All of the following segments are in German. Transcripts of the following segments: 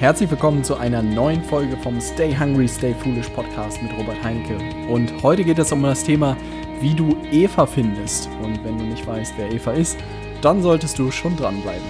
Herzlich willkommen zu einer neuen Folge vom Stay Hungry, Stay Foolish Podcast mit Robert Heinecke. Und heute geht es um das Thema, wie du Eva findest. Und wenn du nicht weißt, wer Eva ist, dann solltest du schon dranbleiben.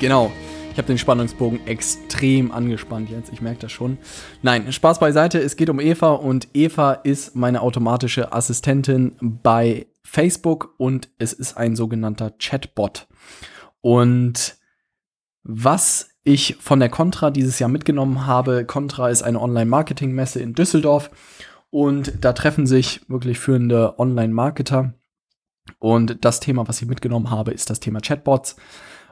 Genau. Ich habe den Spannungsbogen extrem angespannt jetzt, ich merke das schon. Nein, Spaß beiseite, es geht um Eva und Eva ist meine automatische Assistentin bei Facebook und es ist ein sogenannter Chatbot. Und was ich von der Contra dieses Jahr mitgenommen habe. Contra ist eine Online-Marketing-Messe in Düsseldorf und da treffen sich wirklich führende Online-Marketer. Und das Thema, was ich mitgenommen habe, ist das Thema Chatbots,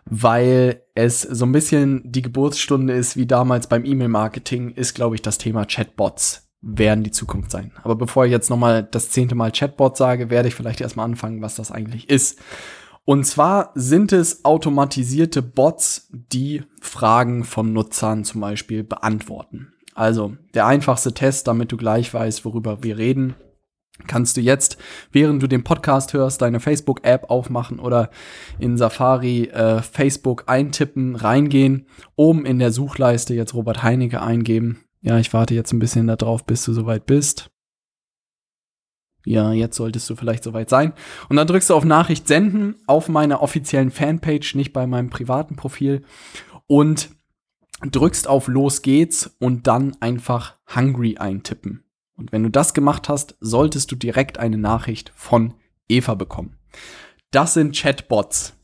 weil es so ein bisschen die Geburtsstunde ist, wie damals beim E-Mail-Marketing, ist, glaube ich, das Thema Chatbots werden die Zukunft sein. Aber bevor ich jetzt nochmal das zehnte Mal Chatbot sage, werde ich vielleicht erstmal anfangen, was das eigentlich ist. Und zwar sind es automatisierte Bots, die Fragen von Nutzern zum Beispiel beantworten. Also der einfachste Test, damit du gleich weißt, worüber wir reden, kannst du jetzt, während du den Podcast hörst, deine Facebook-App aufmachen oder in Safari äh, Facebook eintippen, reingehen, oben in der Suchleiste jetzt Robert Heinecke eingeben. Ja, ich warte jetzt ein bisschen darauf, bis du soweit bist ja, jetzt solltest du vielleicht soweit sein. Und dann drückst du auf Nachricht senden auf meiner offiziellen Fanpage, nicht bei meinem privaten Profil. Und drückst auf Los geht's und dann einfach Hungry eintippen. Und wenn du das gemacht hast, solltest du direkt eine Nachricht von Eva bekommen. Das sind Chatbots.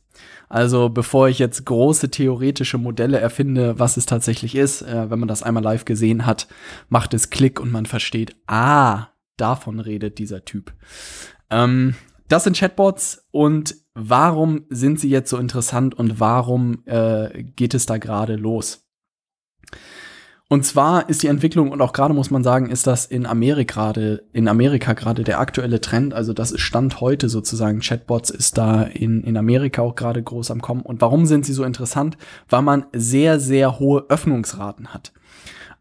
Also bevor ich jetzt große theoretische Modelle erfinde, was es tatsächlich ist, äh, wenn man das einmal live gesehen hat, macht es Klick und man versteht, ah, davon redet dieser Typ. Ähm, das sind Chatbots und warum sind sie jetzt so interessant und warum äh, geht es da gerade los? Und zwar ist die Entwicklung und auch gerade muss man sagen, ist das in Amerika gerade in Amerika gerade der aktuelle Trend. Also das ist Stand heute sozusagen. Chatbots ist da in in Amerika auch gerade groß am kommen. Und warum sind sie so interessant? Weil man sehr sehr hohe Öffnungsraten hat.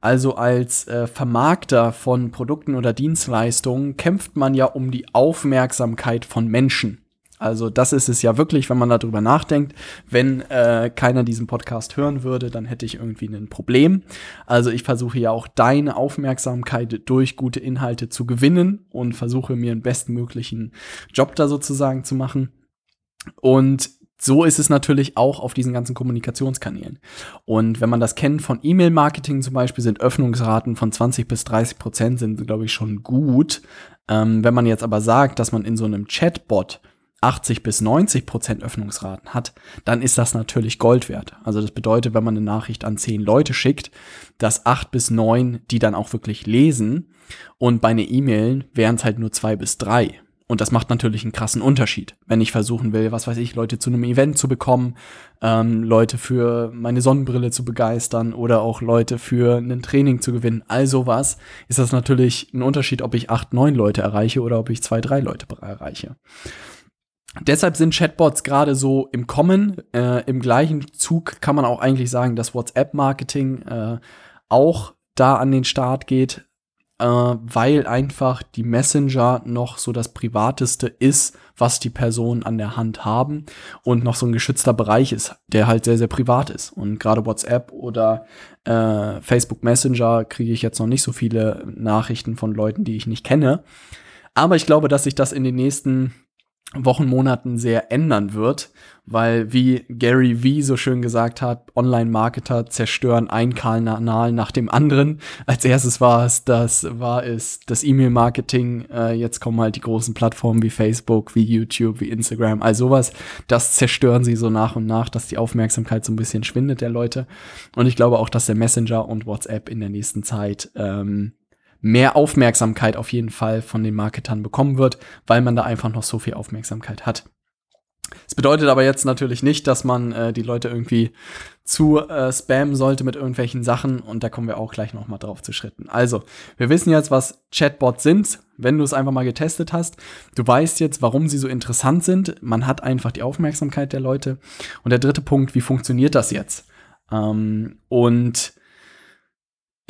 Also als äh, Vermarkter von Produkten oder Dienstleistungen kämpft man ja um die Aufmerksamkeit von Menschen. Also das ist es ja wirklich, wenn man darüber nachdenkt. Wenn äh, keiner diesen Podcast hören würde, dann hätte ich irgendwie ein Problem. Also ich versuche ja auch deine Aufmerksamkeit durch gute Inhalte zu gewinnen und versuche mir einen bestmöglichen Job da sozusagen zu machen. Und so ist es natürlich auch auf diesen ganzen Kommunikationskanälen. Und wenn man das kennt von E-Mail-Marketing zum Beispiel, sind Öffnungsraten von 20 bis 30 Prozent sind, glaube ich, schon gut. Ähm, wenn man jetzt aber sagt, dass man in so einem Chatbot 80 bis 90 Prozent Öffnungsraten hat, dann ist das natürlich Gold wert. Also das bedeutet, wenn man eine Nachricht an zehn Leute schickt, dass acht bis neun die dann auch wirklich lesen und bei einer E-Mail wären es halt nur zwei bis drei. Und das macht natürlich einen krassen Unterschied, wenn ich versuchen will, was weiß ich, Leute zu einem Event zu bekommen, ähm, Leute für meine Sonnenbrille zu begeistern oder auch Leute für ein Training zu gewinnen. All sowas ist das natürlich ein Unterschied, ob ich acht, neun Leute erreiche oder ob ich zwei, drei Leute erreiche. Deshalb sind Chatbots gerade so im Kommen. Äh, Im gleichen Zug kann man auch eigentlich sagen, dass WhatsApp-Marketing äh, auch da an den Start geht äh, weil einfach die Messenger noch so das Privateste ist, was die Personen an der Hand haben und noch so ein geschützter Bereich ist, der halt sehr, sehr privat ist. Und gerade WhatsApp oder äh, Facebook Messenger kriege ich jetzt noch nicht so viele Nachrichten von Leuten, die ich nicht kenne. Aber ich glaube, dass sich das in den nächsten Wochen, Monaten sehr ändern wird, weil wie Gary V so schön gesagt hat, Online-Marketer zerstören einen Kanal nach dem anderen. Als erstes war es das, war es das E-Mail-Marketing. Äh, jetzt kommen halt die großen Plattformen wie Facebook, wie YouTube, wie Instagram, all sowas. Das zerstören sie so nach und nach, dass die Aufmerksamkeit so ein bisschen schwindet der Leute. Und ich glaube auch, dass der Messenger und WhatsApp in der nächsten Zeit ähm, mehr Aufmerksamkeit auf jeden Fall von den Marketern bekommen wird, weil man da einfach noch so viel Aufmerksamkeit hat. Es bedeutet aber jetzt natürlich nicht, dass man äh, die Leute irgendwie zu äh, spammen sollte mit irgendwelchen Sachen und da kommen wir auch gleich noch mal drauf zu Schritten. Also, wir wissen jetzt, was Chatbots sind, wenn du es einfach mal getestet hast. Du weißt jetzt, warum sie so interessant sind. Man hat einfach die Aufmerksamkeit der Leute. Und der dritte Punkt, wie funktioniert das jetzt? Ähm, und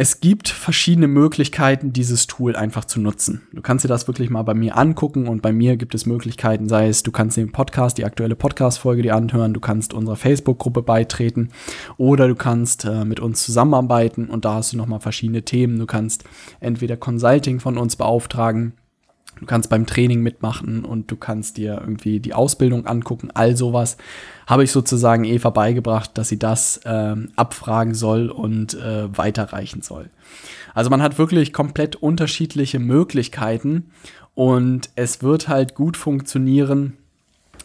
Es gibt verschiedene Möglichkeiten, dieses Tool einfach zu nutzen. Du kannst dir das wirklich mal bei mir angucken und bei mir gibt es Möglichkeiten, sei es, du kannst den Podcast, die aktuelle Podcast-Folge dir anhören, du kannst unserer Facebook-Gruppe beitreten oder du kannst äh, mit uns zusammenarbeiten und da hast du nochmal verschiedene Themen. Du kannst entweder Consulting von uns beauftragen, Du kannst beim Training mitmachen und du kannst dir irgendwie die Ausbildung angucken. All sowas habe ich sozusagen Eva beigebracht, dass sie das äh, abfragen soll und äh, weiterreichen soll. Also man hat wirklich komplett unterschiedliche Möglichkeiten und es wird halt gut funktionieren,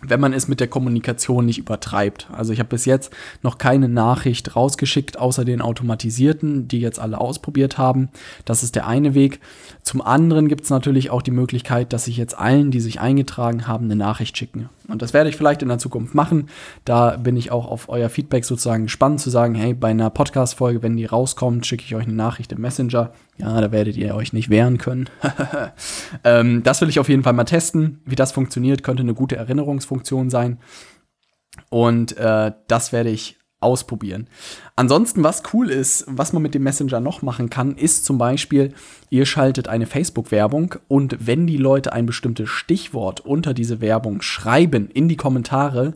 wenn man es mit der Kommunikation nicht übertreibt. Also ich habe bis jetzt noch keine Nachricht rausgeschickt, außer den automatisierten, die jetzt alle ausprobiert haben. Das ist der eine Weg. Zum anderen gibt es natürlich auch die Möglichkeit, dass ich jetzt allen, die sich eingetragen haben, eine Nachricht schicken. Und das werde ich vielleicht in der Zukunft machen. Da bin ich auch auf euer Feedback sozusagen gespannt zu sagen, hey, bei einer Podcast-Folge, wenn die rauskommt, schicke ich euch eine Nachricht im Messenger. Ja, da werdet ihr euch nicht wehren können. ähm, das will ich auf jeden Fall mal testen. Wie das funktioniert, könnte eine gute Erinnerungsfunktion sein. Und äh, das werde ich ausprobieren. Ansonsten, was cool ist, was man mit dem Messenger noch machen kann, ist zum Beispiel, ihr schaltet eine Facebook-Werbung und wenn die Leute ein bestimmtes Stichwort unter diese Werbung schreiben in die Kommentare,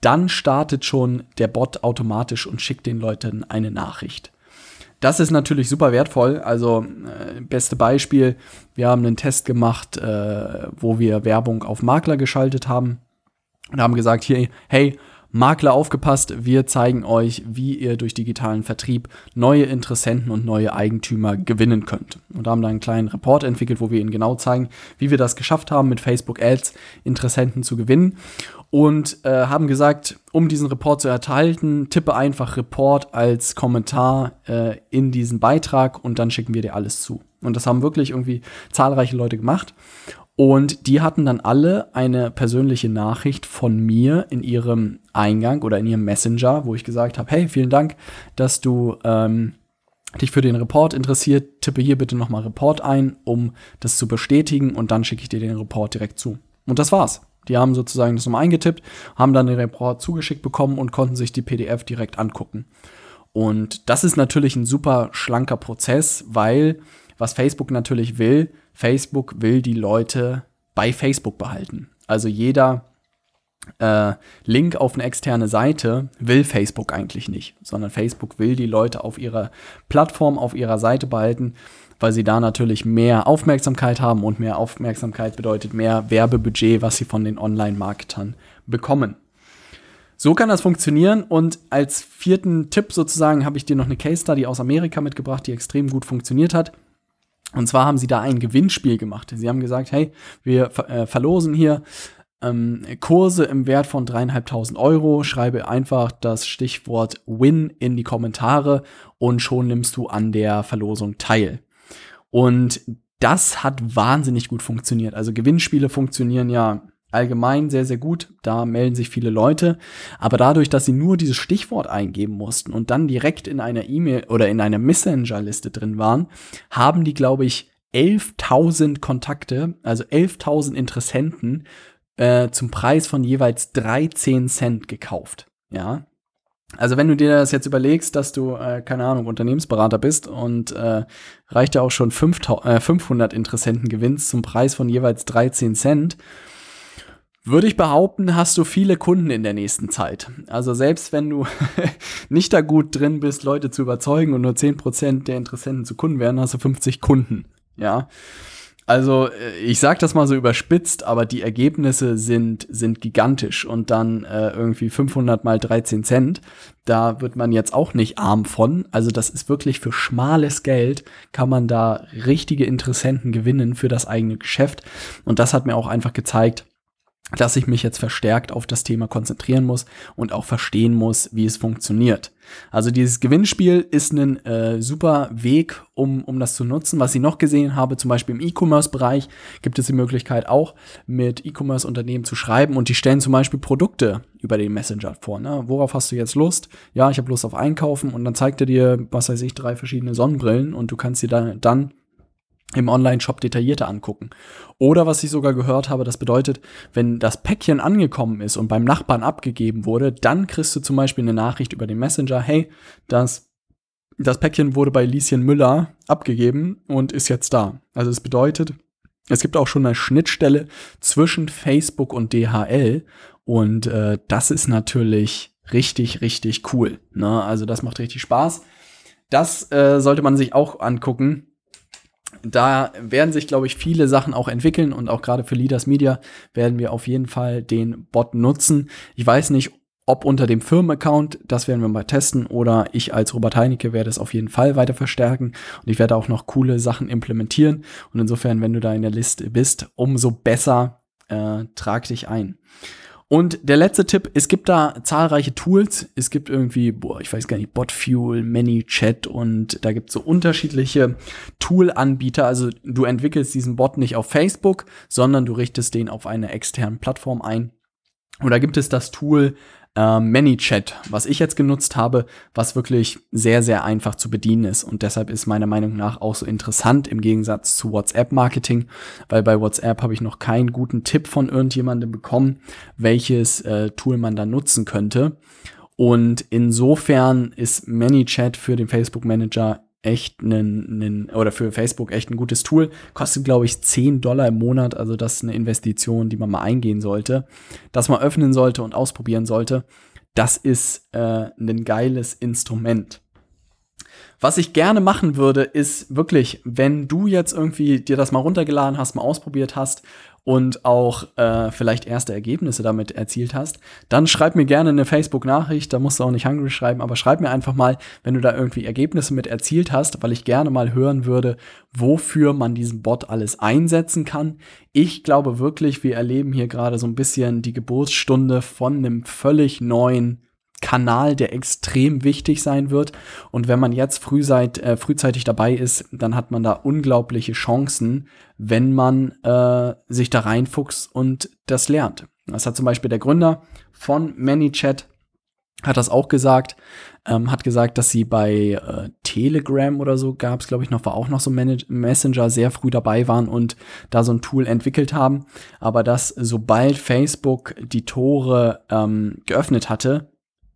dann startet schon der Bot automatisch und schickt den Leuten eine Nachricht. Das ist natürlich super wertvoll. Also, äh, beste Beispiel, wir haben einen Test gemacht, äh, wo wir Werbung auf Makler geschaltet haben und haben gesagt, hier, hey, Makler aufgepasst, wir zeigen euch, wie ihr durch digitalen Vertrieb neue Interessenten und neue Eigentümer gewinnen könnt. Und haben da einen kleinen Report entwickelt, wo wir ihnen genau zeigen, wie wir das geschafft haben, mit Facebook Ads Interessenten zu gewinnen. Und äh, haben gesagt, um diesen Report zu erhalten, tippe einfach Report als Kommentar äh, in diesen Beitrag und dann schicken wir dir alles zu. Und das haben wirklich irgendwie zahlreiche Leute gemacht. Und die hatten dann alle eine persönliche Nachricht von mir in ihrem Eingang oder in ihrem Messenger, wo ich gesagt habe, hey, vielen Dank, dass du ähm, dich für den Report interessiert. Tippe hier bitte nochmal Report ein, um das zu bestätigen und dann schicke ich dir den Report direkt zu. Und das war's. Die haben sozusagen das nochmal eingetippt, haben dann den Report zugeschickt bekommen und konnten sich die PDF direkt angucken. Und das ist natürlich ein super schlanker Prozess, weil was Facebook natürlich will, Facebook will die Leute bei Facebook behalten. Also jeder äh, Link auf eine externe Seite will Facebook eigentlich nicht, sondern Facebook will die Leute auf ihrer Plattform, auf ihrer Seite behalten, weil sie da natürlich mehr Aufmerksamkeit haben und mehr Aufmerksamkeit bedeutet mehr Werbebudget, was sie von den Online-Marketern bekommen. So kann das funktionieren und als vierten Tipp sozusagen habe ich dir noch eine Case Study aus Amerika mitgebracht, die extrem gut funktioniert hat. Und zwar haben sie da ein Gewinnspiel gemacht. Sie haben gesagt, hey, wir äh, verlosen hier ähm, Kurse im Wert von dreieinhalbtausend Euro. Schreibe einfach das Stichwort Win in die Kommentare und schon nimmst du an der Verlosung teil. Und das hat wahnsinnig gut funktioniert. Also Gewinnspiele funktionieren ja allgemein sehr, sehr gut. Da melden sich viele Leute. Aber dadurch, dass sie nur dieses Stichwort eingeben mussten und dann direkt in einer E-Mail oder in einer Messenger-Liste drin waren, haben die, glaube ich, 11.000 Kontakte, also 11.000 Interessenten äh, zum Preis von jeweils 13 Cent gekauft. Ja. Also wenn du dir das jetzt überlegst, dass du, äh, keine Ahnung, Unternehmensberater bist und äh, reicht ja auch schon 500 äh, Interessenten gewinnst zum Preis von jeweils 13 Cent, würde ich behaupten, hast du viele Kunden in der nächsten Zeit. Also selbst wenn du nicht da gut drin bist, Leute zu überzeugen und nur 10% der Interessenten zu Kunden werden, hast du 50 Kunden. Ja. Also äh, ich sage das mal so überspitzt, aber die Ergebnisse sind, sind gigantisch und dann äh, irgendwie 500 mal 13 Cent, da wird man jetzt auch nicht arm von. Also das ist wirklich für schmales Geld kann man da richtige Interessenten gewinnen für das eigene Geschäft und das hat mir auch einfach gezeigt, dass ich mich jetzt verstärkt auf das Thema konzentrieren muss und auch verstehen muss, wie es funktioniert. Also dieses Gewinnspiel ist ein äh, super Weg, um, um das zu nutzen. Was ich noch gesehen habe, zum Beispiel im E-Commerce-Bereich, gibt es die Möglichkeit auch mit E-Commerce-Unternehmen zu schreiben und die stellen zum Beispiel Produkte über den Messenger vor. Ne? Worauf hast du jetzt Lust? Ja, ich habe Lust auf Einkaufen und dann zeigt er dir, was weiß ich, drei verschiedene Sonnenbrillen und du kannst dir dann, dann im Online-Shop detaillierter angucken. Oder was ich sogar gehört habe, das bedeutet, wenn das Päckchen angekommen ist und beim Nachbarn abgegeben wurde, dann kriegst du zum Beispiel eine Nachricht über den Messenger, hey, das das Päckchen wurde bei Lieschen Müller abgegeben und ist jetzt da. Also es bedeutet, es gibt auch schon eine Schnittstelle zwischen Facebook und DHL und äh, das ist natürlich richtig, richtig cool. Ne? Also das macht richtig Spaß. Das äh, sollte man sich auch angucken. Da werden sich, glaube ich, viele Sachen auch entwickeln und auch gerade für Leaders Media werden wir auf jeden Fall den Bot nutzen. Ich weiß nicht, ob unter dem Firmenaccount, das werden wir mal testen, oder ich als Robert Heinecke werde es auf jeden Fall weiter verstärken und ich werde auch noch coole Sachen implementieren. Und insofern, wenn du da in der Liste bist, umso besser äh, trag dich ein. Und der letzte Tipp, es gibt da zahlreiche Tools. Es gibt irgendwie, boah, ich weiß gar nicht, Botfuel, ManyChat und da gibt es so unterschiedliche Tool-Anbieter. Also du entwickelst diesen Bot nicht auf Facebook, sondern du richtest den auf eine externe Plattform ein. Und da gibt es das Tool äh, ManyChat, was ich jetzt genutzt habe, was wirklich sehr, sehr einfach zu bedienen ist. Und deshalb ist meiner Meinung nach auch so interessant im Gegensatz zu WhatsApp-Marketing, weil bei WhatsApp habe ich noch keinen guten Tipp von irgendjemandem bekommen, welches äh, Tool man da nutzen könnte. Und insofern ist ManyChat für den Facebook Manager echt ein, oder für Facebook echt ein gutes Tool. Kostet, glaube ich, 10 Dollar im Monat. Also das ist eine Investition, die man mal eingehen sollte. Das man öffnen sollte und ausprobieren sollte. Das ist äh, ein geiles Instrument. Was ich gerne machen würde, ist wirklich, wenn du jetzt irgendwie dir das mal runtergeladen hast, mal ausprobiert hast und auch äh, vielleicht erste Ergebnisse damit erzielt hast, dann schreib mir gerne eine Facebook-Nachricht. Da musst du auch nicht hungry schreiben, aber schreib mir einfach mal, wenn du da irgendwie Ergebnisse mit erzielt hast, weil ich gerne mal hören würde, wofür man diesen Bot alles einsetzen kann. Ich glaube wirklich, wir erleben hier gerade so ein bisschen die Geburtsstunde von einem völlig neuen Kanal, der extrem wichtig sein wird. Und wenn man jetzt frühzeit, äh, frühzeitig dabei ist, dann hat man da unglaubliche Chancen, wenn man äh, sich da reinfuchst und das lernt. Das hat zum Beispiel der Gründer von ManyChat hat das auch gesagt, ähm, hat gesagt, dass sie bei äh, Telegram oder so gab es, glaube ich, noch, war auch noch so Manage Messenger sehr früh dabei waren und da so ein Tool entwickelt haben. Aber dass sobald Facebook die Tore ähm, geöffnet hatte,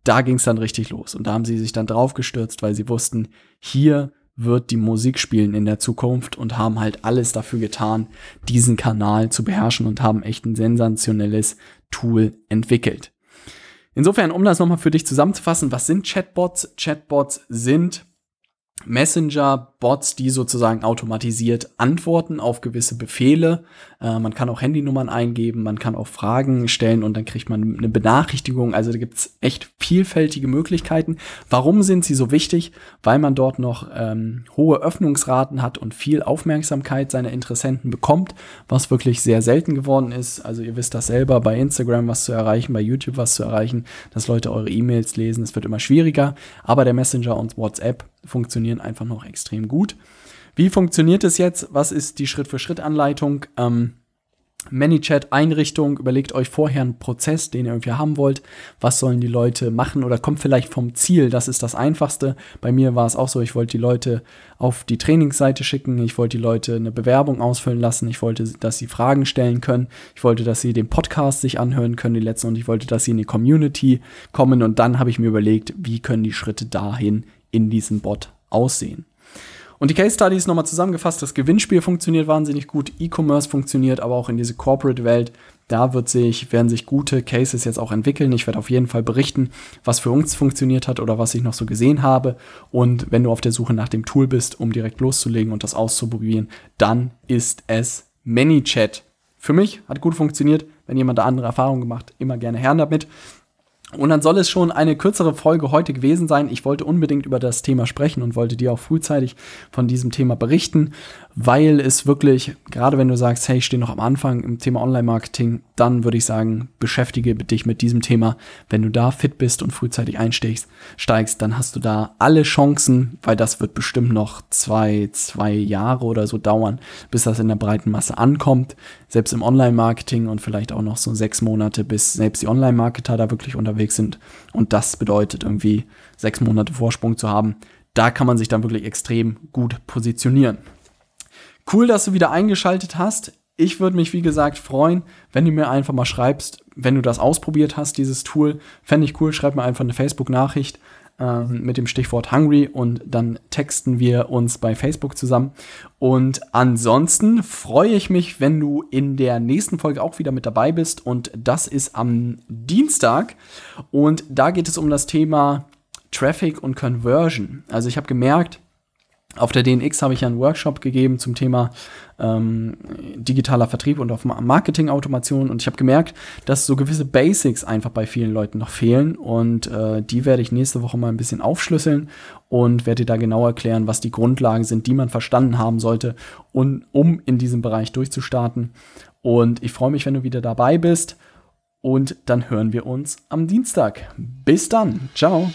da ging es dann richtig los. Und da haben sie sich dann drauf gestürzt, weil sie wussten, hier wird die Musik spielen in der Zukunft und haben halt alles dafür getan, diesen Kanal zu beherrschen und haben echt ein sensationelles Tool entwickelt. Insofern, um das nochmal für dich zusammenzufassen, was sind Chatbots? Chatbots sind Messenger-Bots, die sozusagen automatisiert antworten auf gewisse Befehle. Äh, man kann auch Handynummern eingeben, man kann auch Fragen stellen und dann kriegt man eine Benachrichtigung. Also da gibt's echt vielfältige Möglichkeiten. Warum sind sie so wichtig? Weil man dort noch ähm, hohe Öffnungsraten hat und viel Aufmerksamkeit seiner Interessenten bekommt, was wirklich sehr selten geworden ist. Also ihr wisst das selber, bei Instagram was zu erreichen, bei YouTube was zu erreichen, dass Leute eure E-Mails lesen, es wird immer schwieriger. Aber der Messenger und WhatsApp funktionieren einfach noch extrem gut. Wie funktioniert es jetzt? Was ist die Schritt-für-Schritt-Anleitung? Ähm, ManyChat-Einrichtung, überlegt euch vorher einen Prozess, den ihr irgendwie haben wollt. Was sollen die Leute machen oder kommt vielleicht vom Ziel? Das ist das Einfachste. Bei mir war es auch so, ich wollte die Leute auf die Trainingsseite schicken. Ich wollte die Leute eine Bewerbung ausfüllen lassen. Ich wollte, dass sie Fragen stellen können. Ich wollte, dass sie den Podcast sich anhören können, die letzten. Und ich wollte, dass sie in die Community kommen. Und dann habe ich mir überlegt, wie können die Schritte dahin in diesem Bot aussehen. Und die Case Study ist nochmal zusammengefasst. Das Gewinnspiel funktioniert wahnsinnig gut, E-Commerce funktioniert, aber auch in diese Corporate-Welt, da wird sich, werden sich gute Cases jetzt auch entwickeln. Ich werde auf jeden Fall berichten, was für uns funktioniert hat oder was ich noch so gesehen habe. Und wenn du auf der Suche nach dem Tool bist, um direkt loszulegen und das auszuprobieren, dann ist es ManyChat. Für mich hat gut funktioniert. Wenn jemand da andere Erfahrungen gemacht, immer gerne Herren damit. Und dann soll es schon eine kürzere Folge heute gewesen sein. Ich wollte unbedingt über das Thema sprechen und wollte dir auch frühzeitig von diesem Thema berichten, weil es wirklich, gerade wenn du sagst, hey, ich stehe noch am Anfang im Thema Online-Marketing, dann würde ich sagen, beschäftige dich mit diesem Thema. Wenn du da fit bist und frühzeitig einsteigst, steigst, dann hast du da alle Chancen, weil das wird bestimmt noch zwei, zwei Jahre oder so dauern, bis das in der breiten Masse ankommt. Selbst im Online-Marketing und vielleicht auch noch so sechs Monate, bis selbst die Online-Marketer da wirklich unterwegs sind. Und das bedeutet irgendwie sechs Monate Vorsprung zu haben. Da kann man sich dann wirklich extrem gut positionieren. Cool, dass du wieder eingeschaltet hast. Ich würde mich, wie gesagt, freuen, wenn du mir einfach mal schreibst, wenn du das ausprobiert hast, dieses Tool. Fände ich cool, schreib mir einfach eine Facebook-Nachricht. äh, mit dem Stichwort Hungry und dann texten wir uns bei Facebook zusammen. Und ansonsten freue ich mich, wenn du in der nächsten Folge auch wieder mit dabei bist. Und das ist am Dienstag. Und da geht es um das Thema Traffic und Conversion. Also ich habe gemerkt, auf der DNX habe ich einen Workshop gegeben zum Thema ähm, digitaler Vertrieb und auf Marketing-Automation und ich habe gemerkt, dass so gewisse Basics einfach bei vielen Leuten noch fehlen und äh, die werde ich nächste Woche mal ein bisschen aufschlüsseln und werde dir da genau erklären, was die Grundlagen sind, die man verstanden haben sollte, und, um in diesem Bereich durchzustarten. Und ich freue mich, wenn du wieder dabei bist und dann hören wir uns am Dienstag. Bis dann. Ciao.